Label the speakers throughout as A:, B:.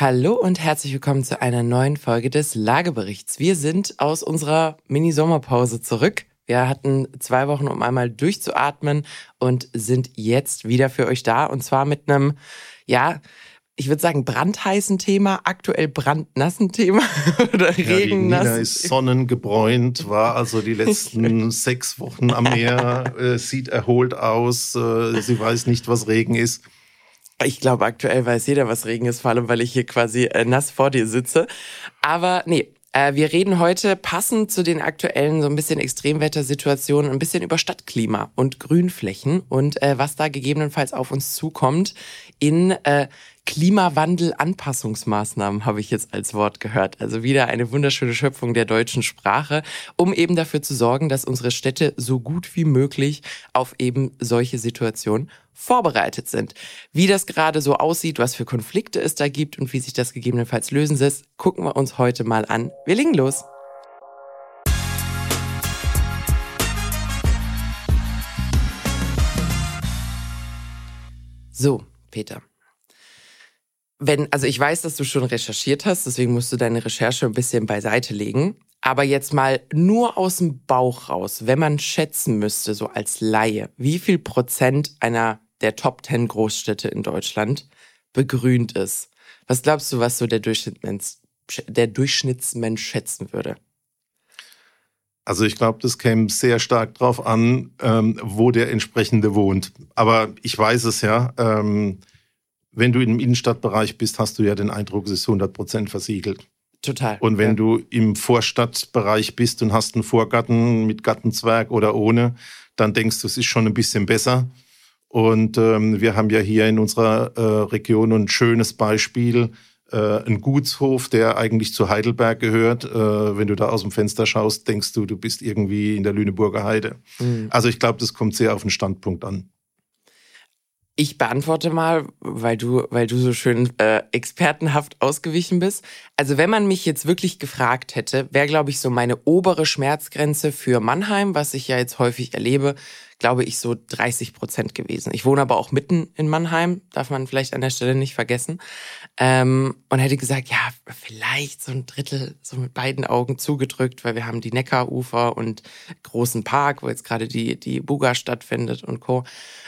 A: Hallo und herzlich willkommen zu einer neuen Folge des Lageberichts. Wir sind aus unserer Mini-Sommerpause zurück. Wir hatten zwei Wochen, um einmal durchzuatmen und sind jetzt wieder für euch da. Und zwar mit einem, ja, ich würde sagen, brandheißen Thema, aktuell brandnassen Thema oder ja, regennass.
B: Nina ist sonnengebräunt, war also die letzten sechs Wochen am Meer, äh, sieht erholt aus, äh, sie weiß nicht, was Regen ist.
A: Ich glaube, aktuell weiß jeder, was Regen ist, vor allem, weil ich hier quasi äh, nass vor dir sitze. Aber nee, äh, wir reden heute passend zu den aktuellen so ein bisschen Extremwettersituationen ein bisschen über Stadtklima und Grünflächen und äh, was da gegebenenfalls auf uns zukommt in äh, Klimawandel-Anpassungsmaßnahmen habe ich jetzt als Wort gehört. Also wieder eine wunderschöne Schöpfung der deutschen Sprache, um eben dafür zu sorgen, dass unsere Städte so gut wie möglich auf eben solche Situationen vorbereitet sind. Wie das gerade so aussieht, was für Konflikte es da gibt und wie sich das gegebenenfalls lösen lässt, gucken wir uns heute mal an. Wir legen los. So, Peter wenn, also ich weiß, dass du schon recherchiert hast, deswegen musst du deine Recherche ein bisschen beiseite legen. Aber jetzt mal nur aus dem Bauch raus, wenn man schätzen müsste, so als Laie, wie viel Prozent einer der Top 10 Großstädte in Deutschland begrünt ist? Was glaubst du, was so der Durchschnittsmensch, der Durchschnittsmensch schätzen würde?
B: Also ich glaube, das käme sehr stark drauf an, ähm, wo der entsprechende wohnt. Aber ich weiß es ja. Ähm, wenn du im Innenstadtbereich bist, hast du ja den Eindruck, es ist 100 Prozent versiegelt.
A: Total.
B: Und wenn ja. du im Vorstadtbereich bist und hast einen Vorgarten mit Gartenzwerg oder ohne, dann denkst du, es ist schon ein bisschen besser. Und ähm, wir haben ja hier in unserer äh, Region ein schönes Beispiel, äh, ein Gutshof, der eigentlich zu Heidelberg gehört. Äh, wenn du da aus dem Fenster schaust, denkst du, du bist irgendwie in der Lüneburger Heide. Mhm. Also ich glaube, das kommt sehr auf den Standpunkt an.
A: Ich beantworte mal, weil du, weil du so schön äh, expertenhaft ausgewichen bist. Also wenn man mich jetzt wirklich gefragt hätte, wäre, glaube ich, so meine obere Schmerzgrenze für Mannheim, was ich ja jetzt häufig erlebe, glaube ich, so 30 Prozent gewesen. Ich wohne aber auch mitten in Mannheim, darf man vielleicht an der Stelle nicht vergessen. Ähm, und hätte gesagt, ja, vielleicht so ein Drittel, so mit beiden Augen zugedrückt, weil wir haben die Neckarufer und großen Park, wo jetzt gerade die, die Buga stattfindet und Co.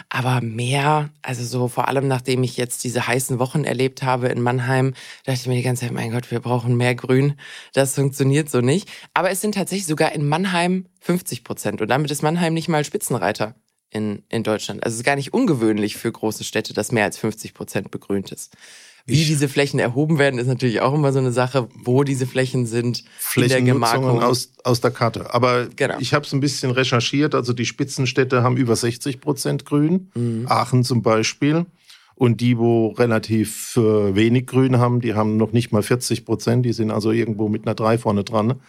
A: Aber mehr, also so vor allem nachdem ich jetzt diese heißen Wochen erlebt habe in Mannheim, dachte ich mir die ganze Zeit, mein Gott, wir brauchen mehr Grün. Das funktioniert so nicht. Aber es sind tatsächlich sogar in Mannheim 50 Prozent. Und damit ist Mannheim nicht mal Spitzenreiter in, in Deutschland. Also es ist gar nicht ungewöhnlich für große Städte, dass mehr als 50 Prozent begrünt ist. Wie ich diese Flächen erhoben werden, ist natürlich auch immer so eine Sache, wo diese Flächen sind
B: in der Gemarkung. Aus, aus der Karte. Aber genau. ich habe es ein bisschen recherchiert. Also die Spitzenstädte haben über 60 Prozent Grün. Mhm. Aachen zum Beispiel. Und die, wo relativ äh, wenig Grün haben, die haben noch nicht mal 40 Prozent. Die sind also irgendwo mit einer 3 vorne dran.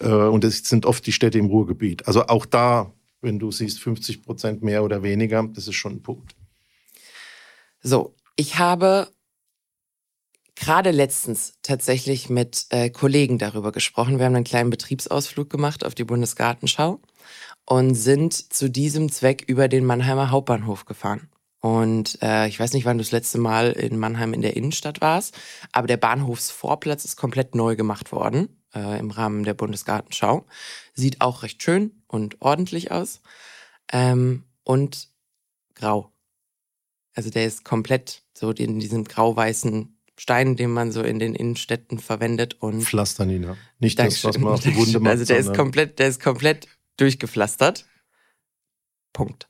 B: Äh, und das sind oft die Städte im Ruhrgebiet. Also auch da, wenn du siehst, 50 Prozent mehr oder weniger, das ist schon ein Punkt.
A: So, ich habe gerade letztens tatsächlich mit äh, Kollegen darüber gesprochen. Wir haben einen kleinen Betriebsausflug gemacht auf die Bundesgartenschau und sind zu diesem Zweck über den Mannheimer Hauptbahnhof gefahren. Und äh, ich weiß nicht, wann du das letzte Mal in Mannheim in der Innenstadt warst, aber der Bahnhofsvorplatz ist komplett neu gemacht worden äh, im Rahmen der Bundesgartenschau. Sieht auch recht schön und ordentlich aus. Ähm, und grau. Also der ist komplett so in diesem grau-weißen Stein, den man so in den Innenstädten verwendet und
B: Pflasternina. Nicht das, was man auf die Wunde macht.
A: Also der ist komplett, der ist komplett durchgepflastert. Punkt.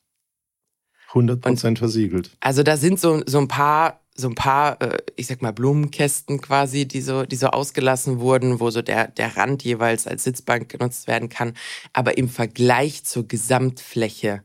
B: 100 Prozent versiegelt.
A: Also da sind so, so ein paar, so ein paar, äh, ich sag mal, Blumenkästen quasi, die so, die so ausgelassen wurden, wo so der, der Rand jeweils als Sitzbank genutzt werden kann. Aber im Vergleich zur Gesamtfläche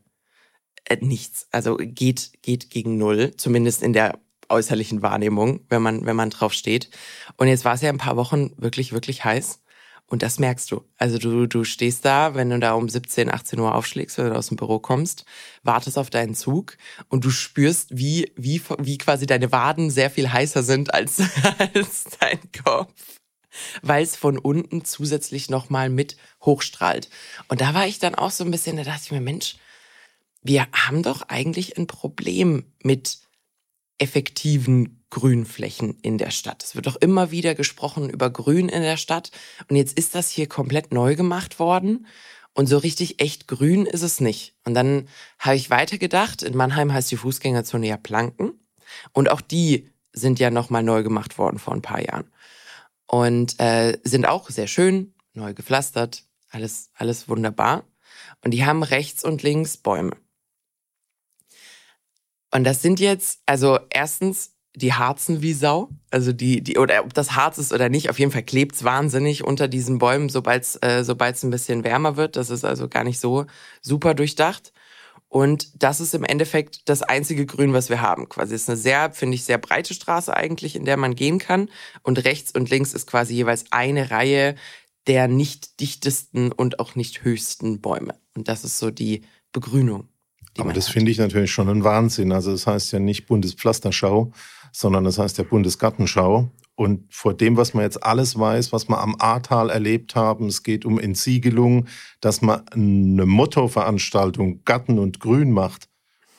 A: äh, nichts. Also geht, geht gegen null, zumindest in der äußerlichen Wahrnehmung, wenn man, wenn man drauf steht. Und jetzt war es ja ein paar Wochen wirklich, wirklich heiß. Und das merkst du. Also du, du stehst da, wenn du da um 17, 18 Uhr aufschlägst, wenn du aus dem Büro kommst, wartest auf deinen Zug und du spürst, wie, wie, wie quasi deine Waden sehr viel heißer sind als, als dein Kopf. Weil es von unten zusätzlich nochmal mit hochstrahlt. Und da war ich dann auch so ein bisschen, da dachte ich mir, Mensch, wir haben doch eigentlich ein Problem mit effektiven Grünflächen in der Stadt. Es wird doch immer wieder gesprochen über Grün in der Stadt. Und jetzt ist das hier komplett neu gemacht worden. Und so richtig echt grün ist es nicht. Und dann habe ich weitergedacht, in Mannheim heißt die Fußgängerzone ja Planken. Und auch die sind ja nochmal neu gemacht worden vor ein paar Jahren. Und äh, sind auch sehr schön, neu gepflastert, alles, alles wunderbar. Und die haben rechts und links Bäume. Und das sind jetzt, also erstens, die harzen wie Sau. Also die, die, oder ob das Harz ist oder nicht, auf jeden Fall klebt's wahnsinnig unter diesen Bäumen, sobald's, äh, ein bisschen wärmer wird. Das ist also gar nicht so super durchdacht. Und das ist im Endeffekt das einzige Grün, was wir haben. Quasi ist eine sehr, finde ich, sehr breite Straße eigentlich, in der man gehen kann. Und rechts und links ist quasi jeweils eine Reihe der nicht dichtesten und auch nicht höchsten Bäume. Und das ist so die Begrünung.
B: Aber das finde ich natürlich schon ein Wahnsinn. Also das heißt ja nicht Bundespflasterschau, sondern das heißt ja Bundesgartenschau. Und vor dem, was man jetzt alles weiß, was wir am Ahrtal erlebt haben, es geht um Entsiegelung, dass man eine Mottoveranstaltung Garten und Grün macht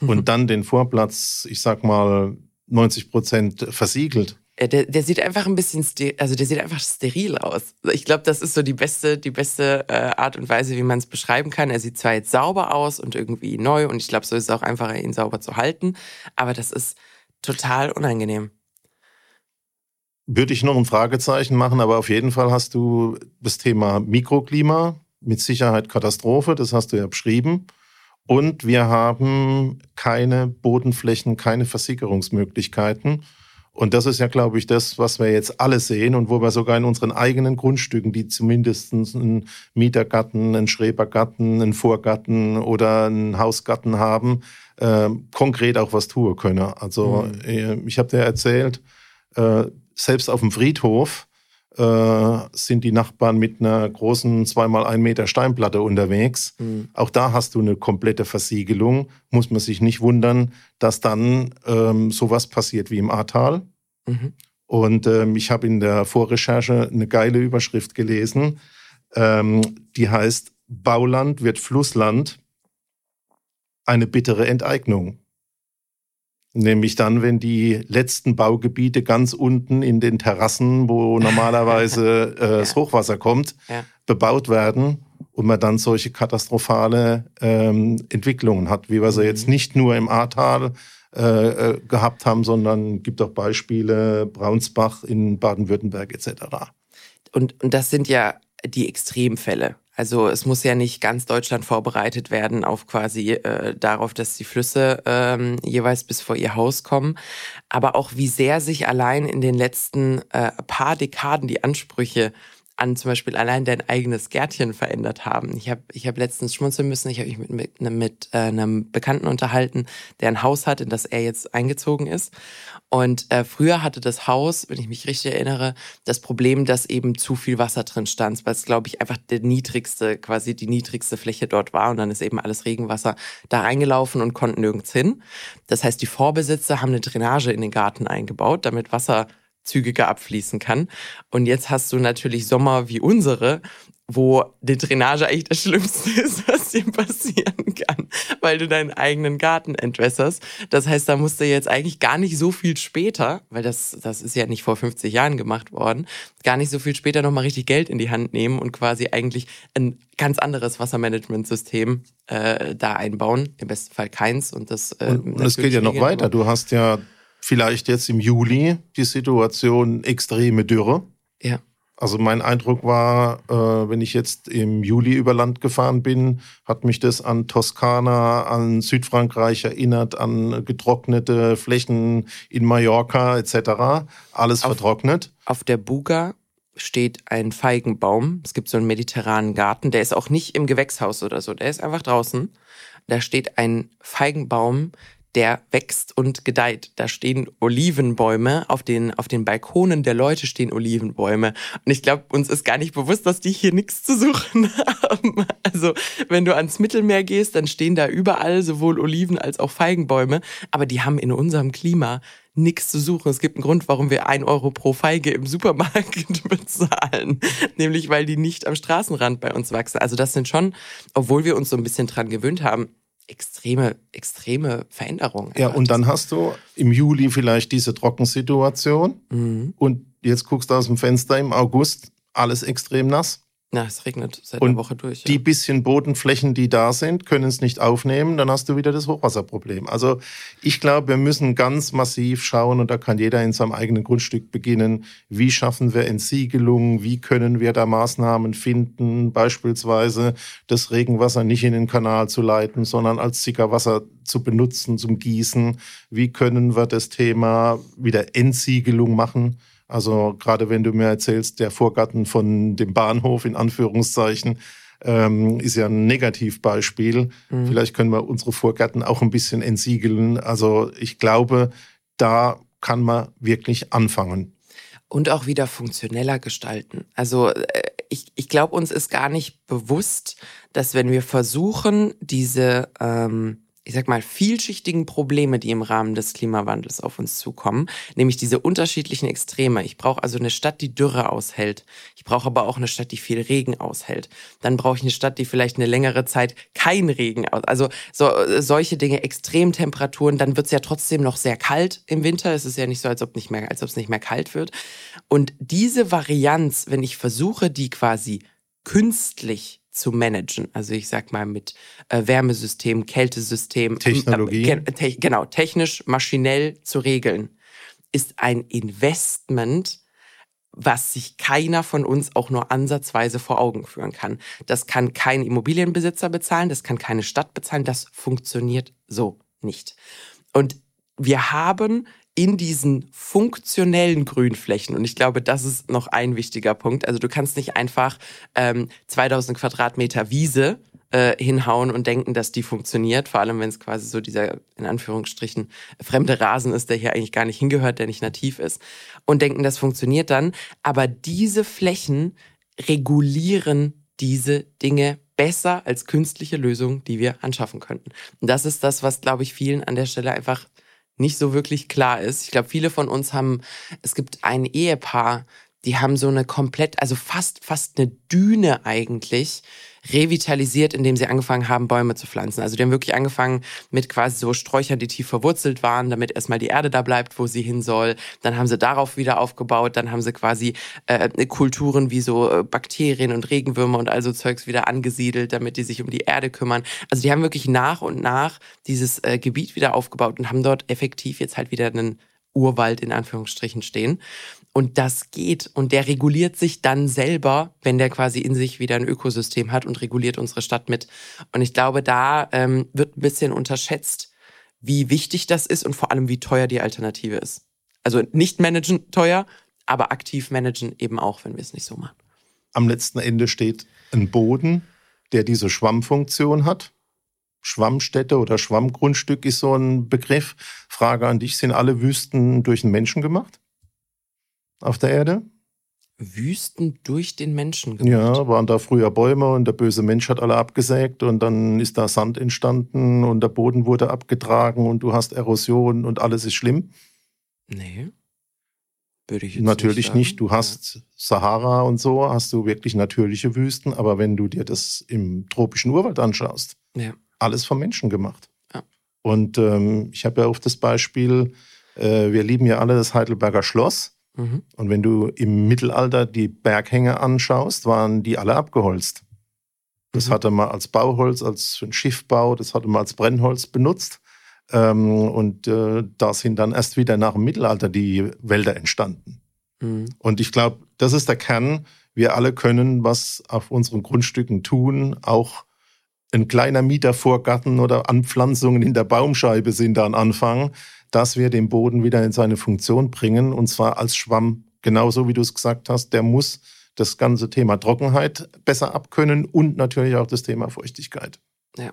B: und dann den Vorplatz, ich sag mal, 90 Prozent versiegelt.
A: Der, der sieht einfach ein bisschen, also der sieht einfach steril aus. Ich glaube, das ist so die beste, die beste äh, Art und Weise, wie man es beschreiben kann. Er sieht zwar jetzt sauber aus und irgendwie neu und ich glaube, so ist es auch einfacher, ihn sauber zu halten, aber das ist total unangenehm.
B: Würde ich noch ein Fragezeichen machen, aber auf jeden Fall hast du das Thema Mikroklima, mit Sicherheit Katastrophe, das hast du ja beschrieben. Und wir haben keine Bodenflächen, keine Versickerungsmöglichkeiten. Und das ist ja, glaube ich, das, was wir jetzt alle sehen und wo wir sogar in unseren eigenen Grundstücken, die zumindest einen Mietergarten, einen Schrebergarten, einen Vorgarten oder einen Hausgarten haben, äh, konkret auch was tun können. Also mhm. Äh, ich habe dir erzählt, äh, selbst auf dem Friedhof äh, sind die Nachbarn mit einer großen zweimal ein Meter Steinplatte unterwegs. Mhm. Auch da hast du eine komplette Versiegelung. Muss man sich nicht wundern, dass dann ähm, sowas passiert wie im Ahrtal. Mhm. Und ähm, ich habe in der Vorrecherche eine geile Überschrift gelesen, ähm, die heißt Bauland wird Flussland, eine bittere Enteignung. Nämlich dann, wenn die letzten Baugebiete ganz unten in den Terrassen, wo normalerweise äh, das Hochwasser kommt, ja. bebaut werden und man dann solche katastrophale ähm, Entwicklungen hat, wie wir sie mhm. jetzt nicht nur im Ahrtal äh, äh, gehabt haben, sondern gibt auch Beispiele, Braunsbach in Baden-Württemberg etc.
A: Und, und das sind ja die Extremfälle. Also es muss ja nicht ganz Deutschland vorbereitet werden auf quasi äh, darauf, dass die Flüsse ähm, jeweils bis vor ihr Haus kommen, aber auch wie sehr sich allein in den letzten äh, paar Dekaden die Ansprüche an zum Beispiel allein dein eigenes Gärtchen verändert haben. Ich habe ich hab letztens schmunzeln müssen, ich habe mich mit, mit, mit äh, einem Bekannten unterhalten, der ein Haus hat, in das er jetzt eingezogen ist. Und äh, früher hatte das Haus, wenn ich mich richtig erinnere, das Problem, dass eben zu viel Wasser drin stand, weil es, glaube ich, einfach der niedrigste, quasi die niedrigste Fläche dort war. Und dann ist eben alles Regenwasser da reingelaufen und konnten nirgends hin. Das heißt, die Vorbesitzer haben eine Drainage in den Garten eingebaut, damit Wasser zügiger abfließen kann. Und jetzt hast du natürlich Sommer wie unsere, wo die Drainage eigentlich das Schlimmste ist, was dir passieren kann, weil du deinen eigenen Garten entwässerst. Das heißt, da musst du jetzt eigentlich gar nicht so viel später, weil das, das ist ja nicht vor 50 Jahren gemacht worden, gar nicht so viel später nochmal richtig Geld in die Hand nehmen und quasi eigentlich ein ganz anderes Wassermanagementsystem äh, da einbauen. Im besten Fall keins. Und das,
B: äh, und, und es geht ja noch weiter. Du hast ja vielleicht jetzt im Juli die Situation extreme Dürre.
A: Ja.
B: Also mein Eindruck war, äh, wenn ich jetzt im Juli über Land gefahren bin, hat mich das an Toskana, an Südfrankreich erinnert, an getrocknete Flächen in Mallorca etc. Alles auf, vertrocknet.
A: Auf der Buga steht ein Feigenbaum. Es gibt so einen mediterranen Garten, der ist auch nicht im Gewächshaus oder so, der ist einfach draußen. Da steht ein Feigenbaum, der wächst und gedeiht. Da stehen Olivenbäume, auf den, auf den Balkonen der Leute stehen Olivenbäume. Und ich glaube, uns ist gar nicht bewusst, dass die hier nichts zu suchen haben. Also, wenn du ans Mittelmeer gehst, dann stehen da überall sowohl Oliven als auch Feigenbäume. Aber die haben in unserem Klima nichts zu suchen. Es gibt einen Grund, warum wir ein Euro pro Feige im Supermarkt bezahlen. Nämlich, weil die nicht am Straßenrand bei uns wachsen. Also das sind schon, obwohl wir uns so ein bisschen dran gewöhnt haben, extreme, extreme Veränderung.
B: Ja, und dann hast du im Juli vielleicht diese Trockensituation mhm. und jetzt guckst du aus dem Fenster im August, alles extrem nass.
A: Na, es regnet seit
B: und
A: einer Woche durch.
B: Ja. Die bisschen Bodenflächen, die da sind, können es nicht aufnehmen, dann hast du wieder das Hochwasserproblem. Also ich glaube, wir müssen ganz massiv schauen und da kann jeder in seinem eigenen Grundstück beginnen. Wie schaffen wir Entsiegelung? Wie können wir da Maßnahmen finden? Beispielsweise das Regenwasser nicht in den Kanal zu leiten, sondern als Sickerwasser zu benutzen zum Gießen. Wie können wir das Thema wieder Entsiegelung machen? Also gerade wenn du mir erzählst, der Vorgarten von dem Bahnhof in Anführungszeichen ähm, ist ja ein Negativbeispiel. Mhm. Vielleicht können wir unsere Vorgärten auch ein bisschen entsiegeln. Also ich glaube, da kann man wirklich anfangen.
A: Und auch wieder funktioneller gestalten. Also äh, ich, ich glaube, uns ist gar nicht bewusst, dass wenn wir versuchen, diese ähm, ich sag mal, vielschichtigen Probleme, die im Rahmen des Klimawandels auf uns zukommen, nämlich diese unterschiedlichen Extreme. Ich brauche also eine Stadt, die Dürre aushält. Ich brauche aber auch eine Stadt, die viel Regen aushält. Dann brauche ich eine Stadt, die vielleicht eine längere Zeit kein Regen aus. Also so, solche Dinge, Extremtemperaturen, dann wird es ja trotzdem noch sehr kalt im Winter. Es ist ja nicht so, als ob nicht mehr, als ob es nicht mehr kalt wird. Und diese Varianz, wenn ich versuche, die quasi künstlich zu managen. Also ich sag mal mit äh, Wärmesystem, Kältesystem,
B: Technologie.
A: Äh, te genau, technisch, maschinell zu regeln, ist ein Investment, was sich keiner von uns auch nur ansatzweise vor Augen führen kann. Das kann kein Immobilienbesitzer bezahlen, das kann keine Stadt bezahlen, das funktioniert so nicht. Und wir haben in diesen funktionellen Grünflächen, und ich glaube, das ist noch ein wichtiger Punkt, also du kannst nicht einfach ähm, 2000 Quadratmeter Wiese äh, hinhauen und denken, dass die funktioniert, vor allem wenn es quasi so dieser, in Anführungsstrichen, fremde Rasen ist, der hier eigentlich gar nicht hingehört, der nicht nativ ist, und denken, das funktioniert dann. Aber diese Flächen regulieren diese Dinge besser als künstliche Lösungen, die wir anschaffen könnten. Und das ist das, was, glaube ich, vielen an der Stelle einfach nicht so wirklich klar ist. Ich glaube, viele von uns haben, es gibt ein Ehepaar, die haben so eine komplett, also fast, fast eine Düne eigentlich revitalisiert, indem sie angefangen haben, Bäume zu pflanzen. Also die haben wirklich angefangen mit quasi so Sträuchern, die tief verwurzelt waren, damit erstmal die Erde da bleibt, wo sie hin soll. Dann haben sie darauf wieder aufgebaut. Dann haben sie quasi äh, Kulturen wie so äh, Bakterien und Regenwürmer und also Zeugs wieder angesiedelt, damit die sich um die Erde kümmern. Also die haben wirklich nach und nach dieses äh, Gebiet wieder aufgebaut und haben dort effektiv jetzt halt wieder einen Urwald in Anführungsstrichen stehen. Und das geht. Und der reguliert sich dann selber, wenn der quasi in sich wieder ein Ökosystem hat und reguliert unsere Stadt mit. Und ich glaube, da ähm, wird ein bisschen unterschätzt, wie wichtig das ist und vor allem, wie teuer die Alternative ist. Also nicht managen teuer, aber aktiv managen eben auch, wenn wir es nicht so machen.
B: Am letzten Ende steht ein Boden, der diese Schwammfunktion hat. Schwammstätte oder Schwammgrundstück ist so ein Begriff. Frage an dich, sind alle Wüsten durch den Menschen gemacht? Auf der Erde?
A: Wüsten durch den Menschen gemacht?
B: Ja, waren da früher Bäume und der böse Mensch hat alle abgesägt und dann ist da Sand entstanden und der Boden wurde abgetragen und du hast Erosion und alles ist schlimm?
A: Nee. Würde ich jetzt
B: Natürlich
A: nicht,
B: nicht. Du hast ja. Sahara und so, hast du wirklich natürliche Wüsten, aber wenn du dir das im tropischen Urwald anschaust, ja alles vom Menschen gemacht. Ja. Und ähm, ich habe ja oft das Beispiel, äh, wir lieben ja alle das Heidelberger Schloss. Mhm. Und wenn du im Mittelalter die Berghänge anschaust, waren die alle abgeholzt. Das mhm. hatte man als Bauholz, als für Schiffbau, das hatte man als Brennholz benutzt. Ähm, und äh, da sind dann erst wieder nach dem Mittelalter die Wälder entstanden. Mhm. Und ich glaube, das ist der Kern. Wir alle können was auf unseren Grundstücken tun, auch ein kleiner Mietervorgarten oder Anpflanzungen in der Baumscheibe sind da ein Anfang, dass wir den Boden wieder in seine Funktion bringen und zwar als Schwamm. Genauso wie du es gesagt hast, der muss das ganze Thema Trockenheit besser abkönnen und natürlich auch das Thema Feuchtigkeit.
A: Ja.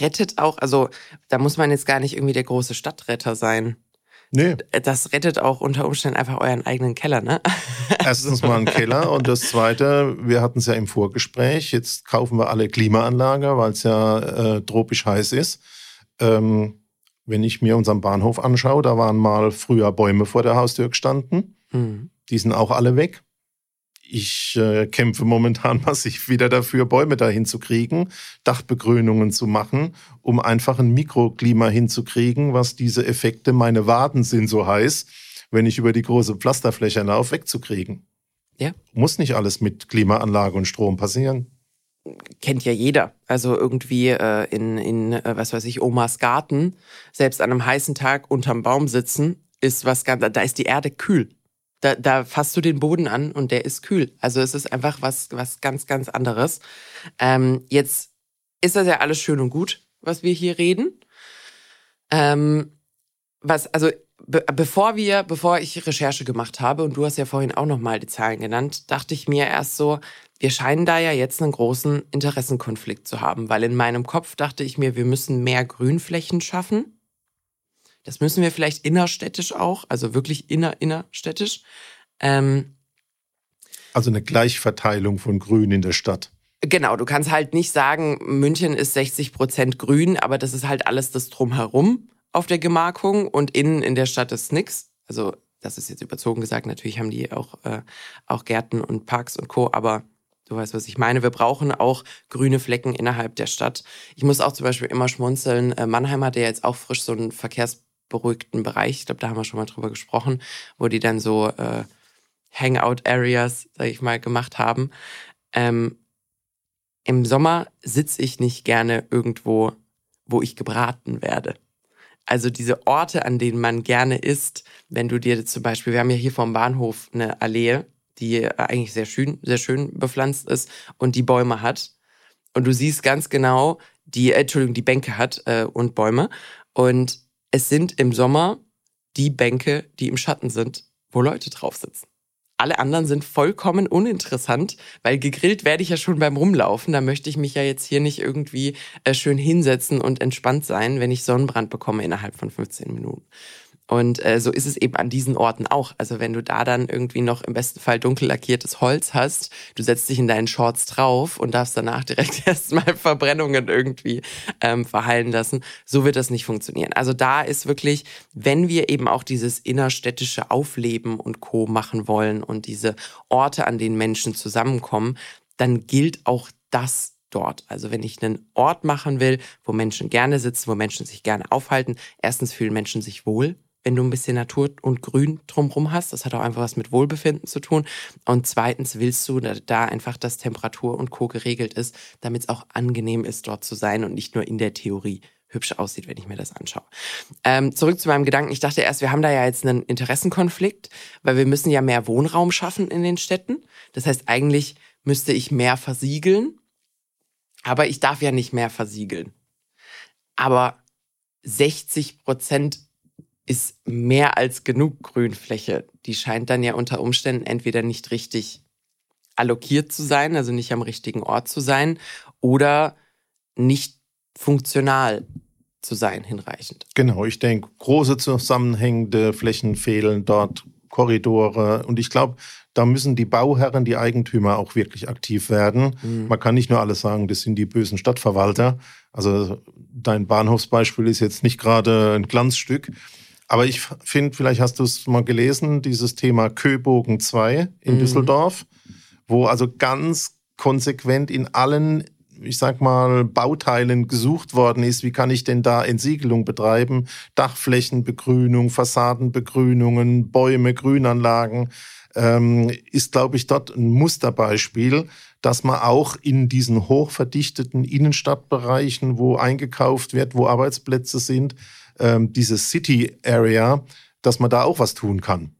A: Rettet auch, also da muss man jetzt gar nicht irgendwie der große Stadtretter sein. Nee. Das rettet auch unter Umständen einfach euren eigenen Keller, ne?
B: Erstens mal einen Keller und das Zweite, wir hatten es ja im Vorgespräch, jetzt kaufen wir alle Klimaanlage, weil es ja äh, tropisch heiß ist. Ähm, wenn ich mir unseren Bahnhof anschaue, da waren mal früher Bäume vor der Haustür gestanden. Mhm. Die sind auch alle weg. Ich äh, kämpfe momentan massiv wieder dafür, Bäume dahin zu kriegen, Dachbegrünungen zu machen, um einfach ein Mikroklima hinzukriegen, was diese Effekte, meine Waden sind so heiß, wenn ich über die große Pflasterfläche laufe, wegzukriegen. Ja. Muss nicht alles mit Klimaanlage und Strom passieren.
A: Kennt ja jeder. Also irgendwie äh, in, in äh, was weiß ich, Omas Garten, selbst an einem heißen Tag unterm Baum sitzen, ist was ganz, da ist die Erde kühl. Da, da fasst du den Boden an und der ist kühl. Also es ist einfach was, was ganz, ganz anderes. Ähm, jetzt ist das ja alles schön und gut, was wir hier reden. Ähm, was, also be bevor wir, bevor ich Recherche gemacht habe, und du hast ja vorhin auch nochmal die Zahlen genannt, dachte ich mir erst so, wir scheinen da ja jetzt einen großen Interessenkonflikt zu haben, weil in meinem Kopf dachte ich mir, wir müssen mehr Grünflächen schaffen. Das müssen wir vielleicht innerstädtisch auch, also wirklich inner, innerstädtisch. Ähm,
B: also eine Gleichverteilung von Grün in der Stadt.
A: Genau, du kannst halt nicht sagen, München ist 60 Prozent grün, aber das ist halt alles das drumherum auf der Gemarkung und innen in der Stadt ist nix. Also das ist jetzt überzogen gesagt, natürlich haben die auch, äh, auch Gärten und Parks und Co., aber du weißt, was ich meine. Wir brauchen auch grüne Flecken innerhalb der Stadt. Ich muss auch zum Beispiel immer schmunzeln, äh, Mannheim hat ja jetzt auch frisch so einen Verkehrs beruhigten Bereich. Ich glaube, da haben wir schon mal drüber gesprochen, wo die dann so äh, Hangout-Areas, sag ich mal, gemacht haben. Ähm, Im Sommer sitze ich nicht gerne irgendwo, wo ich gebraten werde. Also diese Orte, an denen man gerne isst, wenn du dir zum Beispiel, wir haben ja hier vom Bahnhof eine Allee, die eigentlich sehr schön, sehr schön bepflanzt ist und die Bäume hat. Und du siehst ganz genau, die, äh, Entschuldigung, die Bänke hat äh, und Bäume. Und es sind im Sommer die Bänke, die im Schatten sind, wo Leute drauf sitzen. Alle anderen sind vollkommen uninteressant, weil gegrillt werde ich ja schon beim Rumlaufen. Da möchte ich mich ja jetzt hier nicht irgendwie äh, schön hinsetzen und entspannt sein, wenn ich Sonnenbrand bekomme innerhalb von 15 Minuten. Und äh, so ist es eben an diesen Orten auch. Also wenn du da dann irgendwie noch im besten Fall dunkel lackiertes Holz hast, du setzt dich in deinen Shorts drauf und darfst danach direkt erstmal Verbrennungen irgendwie ähm, verheilen lassen, so wird das nicht funktionieren. Also da ist wirklich, wenn wir eben auch dieses innerstädtische Aufleben und Co machen wollen und diese Orte, an denen Menschen zusammenkommen, dann gilt auch das dort. Also wenn ich einen Ort machen will, wo Menschen gerne sitzen, wo Menschen sich gerne aufhalten, erstens fühlen Menschen sich wohl wenn du ein bisschen Natur und Grün drumherum hast. Das hat auch einfach was mit Wohlbefinden zu tun. Und zweitens willst du da einfach, dass Temperatur und Co. geregelt ist, damit es auch angenehm ist, dort zu sein und nicht nur in der Theorie hübsch aussieht, wenn ich mir das anschaue. Ähm, zurück zu meinem Gedanken. Ich dachte erst, wir haben da ja jetzt einen Interessenkonflikt, weil wir müssen ja mehr Wohnraum schaffen in den Städten. Das heißt, eigentlich müsste ich mehr versiegeln, aber ich darf ja nicht mehr versiegeln. Aber 60 Prozent ist mehr als genug Grünfläche. Die scheint dann ja unter Umständen entweder nicht richtig allokiert zu sein, also nicht am richtigen Ort zu sein, oder nicht funktional zu sein, hinreichend.
B: Genau, ich denke, große zusammenhängende Flächen fehlen dort, Korridore. Und ich glaube, da müssen die Bauherren, die Eigentümer auch wirklich aktiv werden. Mhm. Man kann nicht nur alles sagen, das sind die bösen Stadtverwalter. Also dein Bahnhofsbeispiel ist jetzt nicht gerade ein Glanzstück. Aber ich finde, vielleicht hast du es mal gelesen, dieses Thema Köbogen 2 in mhm. Düsseldorf, wo also ganz konsequent in allen, ich sag mal, Bauteilen gesucht worden ist, wie kann ich denn da Entsiegelung betreiben, Dachflächenbegrünung, Fassadenbegrünungen, Bäume, Grünanlagen, ähm, ist, glaube ich, dort ein Musterbeispiel, dass man auch in diesen hochverdichteten Innenstadtbereichen, wo eingekauft wird, wo Arbeitsplätze sind, ähm, diese City Area, dass man da auch was tun kann.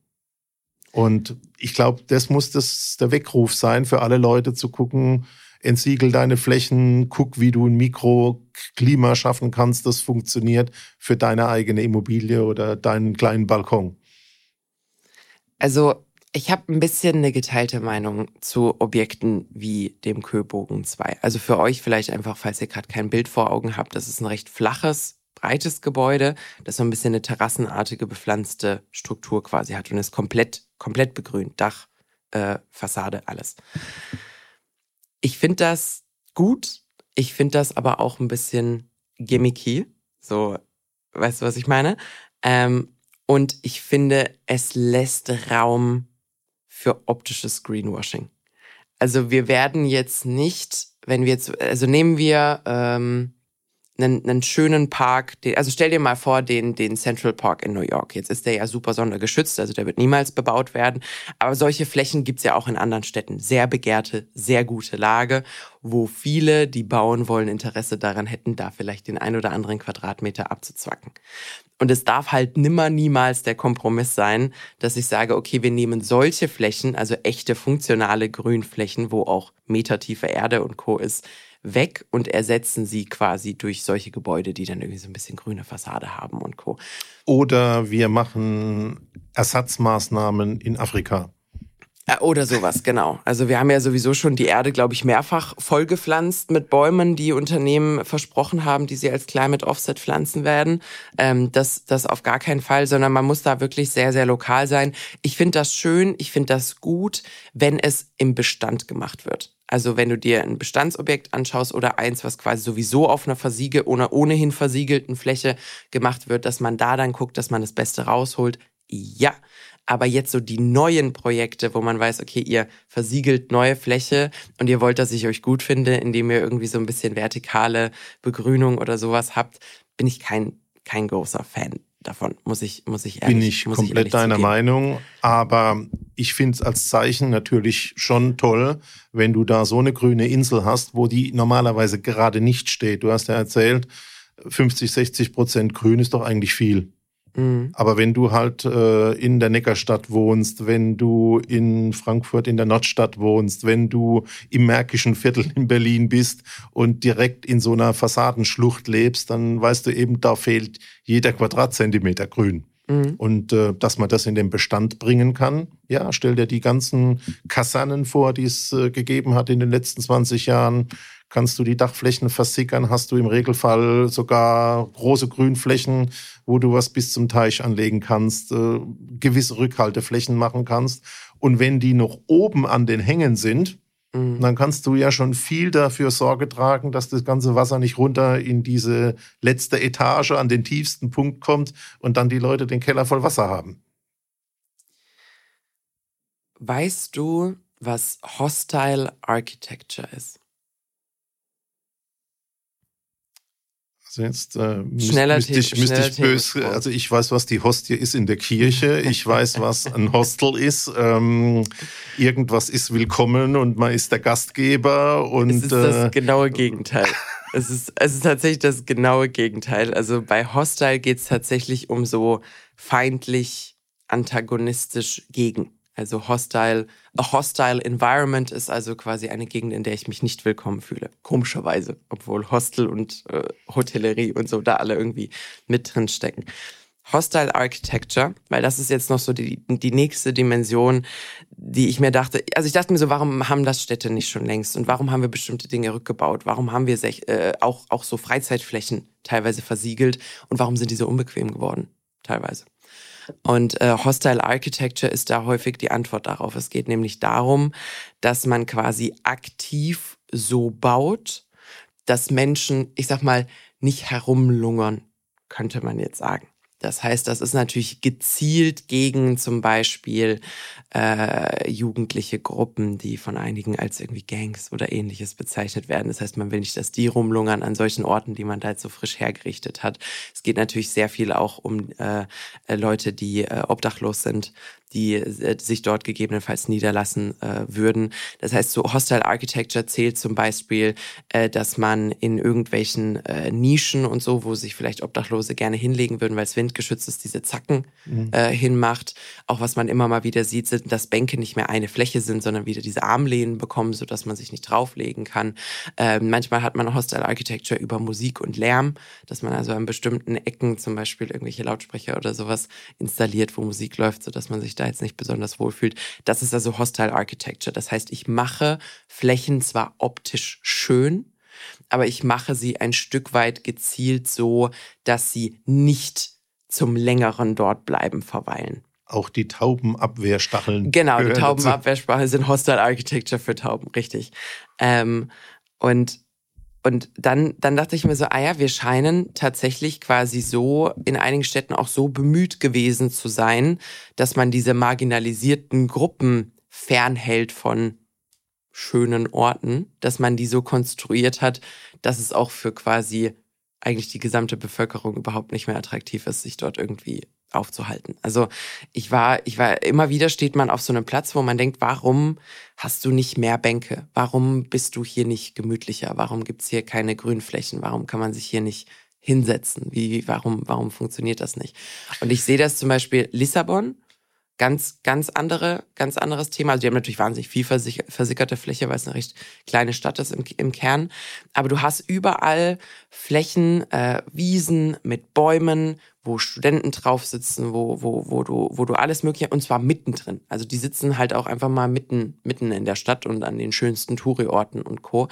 B: Und ich glaube, das muss das der Weckruf sein für alle Leute zu gucken, entsiegel deine Flächen, guck, wie du ein Mikroklima schaffen kannst, das funktioniert für deine eigene Immobilie oder deinen kleinen Balkon.
A: Also ich habe ein bisschen eine geteilte Meinung zu Objekten wie dem Köbogen 2. Also für euch vielleicht einfach, falls ihr gerade kein Bild vor Augen habt, das ist ein recht flaches breites Gebäude, das so ein bisschen eine terrassenartige bepflanzte Struktur quasi hat und ist komplett, komplett begrünt. Dach, äh, Fassade, alles. Ich finde das gut. Ich finde das aber auch ein bisschen gimmicky. So, weißt du, was ich meine? Ähm, und ich finde, es lässt Raum für optisches Greenwashing. Also wir werden jetzt nicht, wenn wir jetzt, also nehmen wir ähm, einen, einen schönen Park, den, also stell dir mal vor, den, den Central Park in New York. Jetzt ist der ja super sondergeschützt, also der wird niemals bebaut werden. Aber solche Flächen gibt's ja auch in anderen Städten. Sehr begehrte, sehr gute Lage, wo viele, die bauen wollen, Interesse daran hätten, da vielleicht den ein oder anderen Quadratmeter abzuzwacken. Und es darf halt nimmer niemals der Kompromiss sein, dass ich sage, okay, wir nehmen solche Flächen, also echte funktionale Grünflächen, wo auch metertiefe Erde und Co. ist, weg und ersetzen sie quasi durch solche Gebäude, die dann irgendwie so ein bisschen grüne Fassade haben und Co.
B: Oder wir machen Ersatzmaßnahmen in Afrika.
A: Äh, oder sowas, genau. Also wir haben ja sowieso schon die Erde, glaube ich, mehrfach vollgepflanzt mit Bäumen, die Unternehmen versprochen haben, die sie als Climate Offset pflanzen werden. Ähm, das, das auf gar keinen Fall, sondern man muss da wirklich sehr, sehr lokal sein. Ich finde das schön, ich finde das gut, wenn es im Bestand gemacht wird. Also wenn du dir ein Bestandsobjekt anschaust oder eins, was quasi sowieso auf einer versiegel oder ohnehin versiegelten Fläche gemacht wird, dass man da dann guckt, dass man das Beste rausholt. Ja, aber jetzt so die neuen Projekte, wo man weiß, okay, ihr versiegelt neue Fläche und ihr wollt, dass ich euch gut finde, indem ihr irgendwie so ein bisschen vertikale Begrünung oder sowas habt, bin ich kein, kein großer Fan davon, muss ich, muss ich
B: ehrlich Bin ich komplett ich deiner. Meinung, aber ich finde es als Zeichen natürlich schon toll, wenn du da so eine grüne Insel hast, wo die normalerweise gerade nicht steht. Du hast ja erzählt, 50, 60 Prozent grün ist doch eigentlich viel. Mhm. Aber wenn du halt äh, in der Neckarstadt wohnst, wenn du in Frankfurt in der Nordstadt wohnst, wenn du im Märkischen Viertel in Berlin bist und direkt in so einer Fassadenschlucht lebst, dann weißt du eben, da fehlt jeder Quadratzentimeter grün. Mhm. Und äh, dass man das in den Bestand bringen kann, ja, stell dir die ganzen Kasernen vor, die es äh, gegeben hat in den letzten 20 Jahren kannst du die Dachflächen versickern, hast du im Regelfall sogar große Grünflächen, wo du was bis zum Teich anlegen kannst, äh, gewisse Rückhalteflächen machen kannst. Und wenn die noch oben an den Hängen sind, mhm. dann kannst du ja schon viel dafür Sorge tragen, dass das ganze Wasser nicht runter in diese letzte Etage an den tiefsten Punkt kommt und dann die Leute den Keller voll Wasser haben.
A: Weißt du, was Hostile Architecture ist?
B: Also jetzt äh, schneller müsste ich, müsste ich böse, also ich weiß, was die Hostie ist in der Kirche, ich weiß, was ein Hostel ist, ähm, irgendwas ist willkommen und man ist der Gastgeber und... Es
A: ist das äh, genaue Gegenteil. es, ist, es ist tatsächlich das genaue Gegenteil. Also bei Hostile geht es tatsächlich um so feindlich, antagonistisch gegen. Also hostile, a hostile environment ist also quasi eine Gegend, in der ich mich nicht willkommen fühle. Komischerweise, obwohl Hostel und äh, Hotellerie und so da alle irgendwie mit drin stecken. Hostile Architecture, weil das ist jetzt noch so die, die nächste Dimension, die ich mir dachte, also ich dachte mir so, warum haben das Städte nicht schon längst und warum haben wir bestimmte Dinge rückgebaut? Warum haben wir äh, auch, auch so Freizeitflächen teilweise versiegelt und warum sind die so unbequem geworden? Teilweise. Und äh, Hostile Architecture ist da häufig die Antwort darauf. Es geht nämlich darum, dass man quasi aktiv so baut, dass Menschen, ich sag mal, nicht herumlungern, könnte man jetzt sagen. Das heißt, das ist natürlich gezielt gegen zum Beispiel äh, jugendliche Gruppen, die von einigen als irgendwie Gangs oder ähnliches bezeichnet werden. Das heißt, man will nicht, dass die rumlungern an solchen Orten, die man da jetzt so frisch hergerichtet hat. Es geht natürlich sehr viel auch um äh, Leute, die äh, obdachlos sind die äh, sich dort gegebenenfalls niederlassen äh, würden. Das heißt, so Hostile Architecture zählt zum Beispiel, äh, dass man in irgendwelchen äh, Nischen und so, wo sich vielleicht Obdachlose gerne hinlegen würden, weil es windgeschützt ist, diese Zacken mhm. äh, hinmacht. Auch was man immer mal wieder sieht, sind, dass Bänke nicht mehr eine Fläche sind, sondern wieder diese Armlehnen bekommen, so dass man sich nicht drauflegen kann. Äh, manchmal hat man Hostile Architecture über Musik und Lärm, dass man also an bestimmten Ecken zum Beispiel irgendwelche Lautsprecher oder sowas installiert, wo Musik läuft, so dass man sich da jetzt nicht besonders wohlfühlt. Das ist also Hostile Architecture. Das heißt, ich mache Flächen zwar optisch schön, aber ich mache sie ein Stück weit gezielt so, dass sie nicht zum längeren dort bleiben verweilen.
B: Auch die Taubenabwehrstacheln.
A: Genau, die Taubenabwehrstacheln sind Hostile Architecture für Tauben, richtig. Ähm, und und dann, dann dachte ich mir so, ah ja, wir scheinen tatsächlich quasi so in einigen Städten auch so bemüht gewesen zu sein, dass man diese marginalisierten Gruppen fernhält von schönen Orten, dass man die so konstruiert hat, dass es auch für quasi eigentlich die gesamte Bevölkerung überhaupt nicht mehr attraktiv ist, sich dort irgendwie aufzuhalten. Also ich war, ich war, immer wieder steht man auf so einem Platz, wo man denkt, warum hast du nicht mehr Bänke? Warum bist du hier nicht gemütlicher? Warum gibt's hier keine Grünflächen? Warum kann man sich hier nicht hinsetzen? Wie, warum, warum funktioniert das nicht? Und ich sehe das zum Beispiel Lissabon, ganz, ganz andere, ganz anderes Thema. Also die haben natürlich wahnsinnig viel versickerte Fläche, weil es eine recht kleine Stadt ist im, im Kern. Aber du hast überall Flächen, äh, Wiesen mit Bäumen, wo Studenten drauf sitzen, wo, wo, wo du, wo du alles mögliche, und zwar mittendrin. Also die sitzen halt auch einfach mal mitten, mitten in der Stadt und an den schönsten Touri-Orten und Co.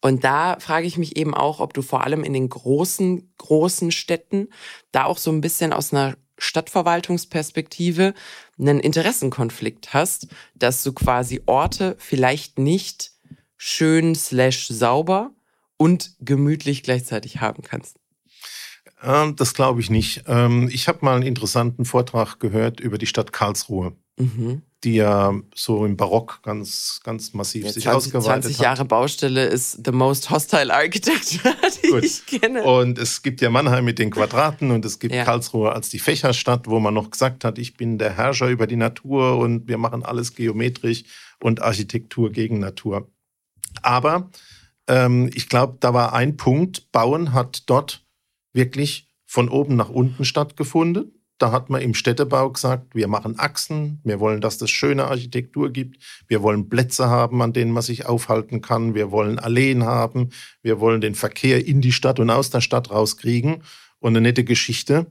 A: Und da frage ich mich eben auch, ob du vor allem in den großen, großen Städten da auch so ein bisschen aus einer Stadtverwaltungsperspektive einen Interessenkonflikt hast, dass du quasi Orte vielleicht nicht schön slash sauber und gemütlich gleichzeitig haben kannst.
B: Ähm, das glaube ich nicht. Ähm, ich habe mal einen interessanten Vortrag gehört über die Stadt Karlsruhe. Mhm die ja so im Barock ganz, ganz massiv ja, 20, sich ausgeweitet 20
A: Jahre hat. Baustelle ist the most hostile architecture, die Gut. ich kenne.
B: Und es gibt ja Mannheim mit den Quadraten und es gibt ja. Karlsruhe als die Fächerstadt, wo man noch gesagt hat, ich bin der Herrscher über die Natur und wir machen alles geometrisch und Architektur gegen Natur. Aber ähm, ich glaube, da war ein Punkt, Bauen hat dort wirklich von oben nach unten stattgefunden. Da hat man im Städtebau gesagt, wir machen Achsen, wir wollen, dass es schöne Architektur gibt, wir wollen Plätze haben, an denen man sich aufhalten kann, wir wollen Alleen haben, wir wollen den Verkehr in die Stadt und aus der Stadt rauskriegen. Und eine nette Geschichte.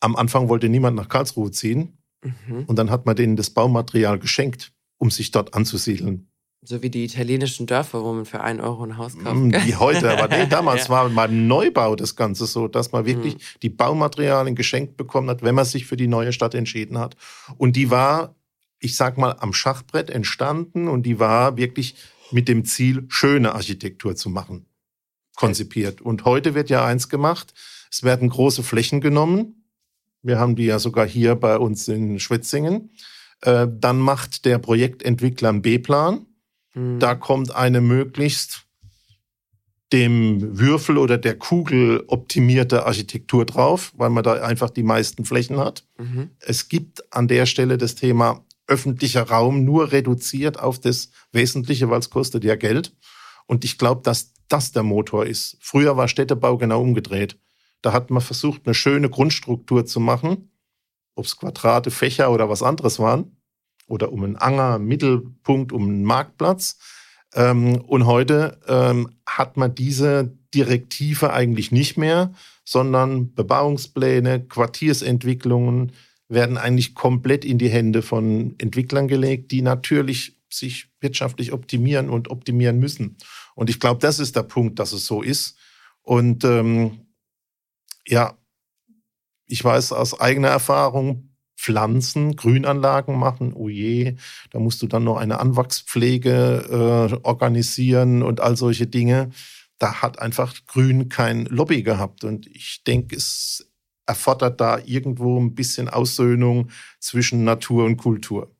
B: Am Anfang wollte niemand nach Karlsruhe ziehen mhm. und dann hat man denen das Baumaterial geschenkt, um sich dort anzusiedeln.
A: So wie die italienischen Dörfer, wo man für einen Euro ein Haus kauft. Mm,
B: wie heute, aber nee, damals ja. war mal Neubau das Ganze so, dass man wirklich mhm. die Baumaterialien geschenkt bekommen hat, wenn man sich für die neue Stadt entschieden hat. Und die war, ich sag mal, am Schachbrett entstanden und die war wirklich mit dem Ziel, schöne Architektur zu machen, konzipiert. Und heute wird ja eins gemacht, es werden große Flächen genommen. Wir haben die ja sogar hier bei uns in Schwetzingen. Äh, dann macht der Projektentwickler einen B-Plan da mhm. kommt eine möglichst dem Würfel oder der Kugel optimierte Architektur drauf, weil man da einfach die meisten Flächen hat. Mhm. Es gibt an der Stelle das Thema öffentlicher Raum nur reduziert auf das Wesentliche, weil es kostet ja Geld. Und ich glaube, dass das der Motor ist. Früher war Städtebau genau umgedreht. Da hat man versucht, eine schöne Grundstruktur zu machen, ob es Quadrate, Fächer oder was anderes waren oder um einen Anger, Mittelpunkt, um einen Marktplatz. Ähm, und heute ähm, hat man diese Direktive eigentlich nicht mehr, sondern Bebauungspläne, Quartiersentwicklungen werden eigentlich komplett in die Hände von Entwicklern gelegt, die natürlich sich wirtschaftlich optimieren und optimieren müssen. Und ich glaube, das ist der Punkt, dass es so ist. Und ähm, ja, ich weiß aus eigener Erfahrung, Pflanzen, Grünanlagen machen. Oh je, da musst du dann noch eine Anwachspflege äh, organisieren und all solche Dinge. Da hat einfach Grün kein Lobby gehabt. Und ich denke, es erfordert da irgendwo ein bisschen Aussöhnung zwischen Natur und Kultur.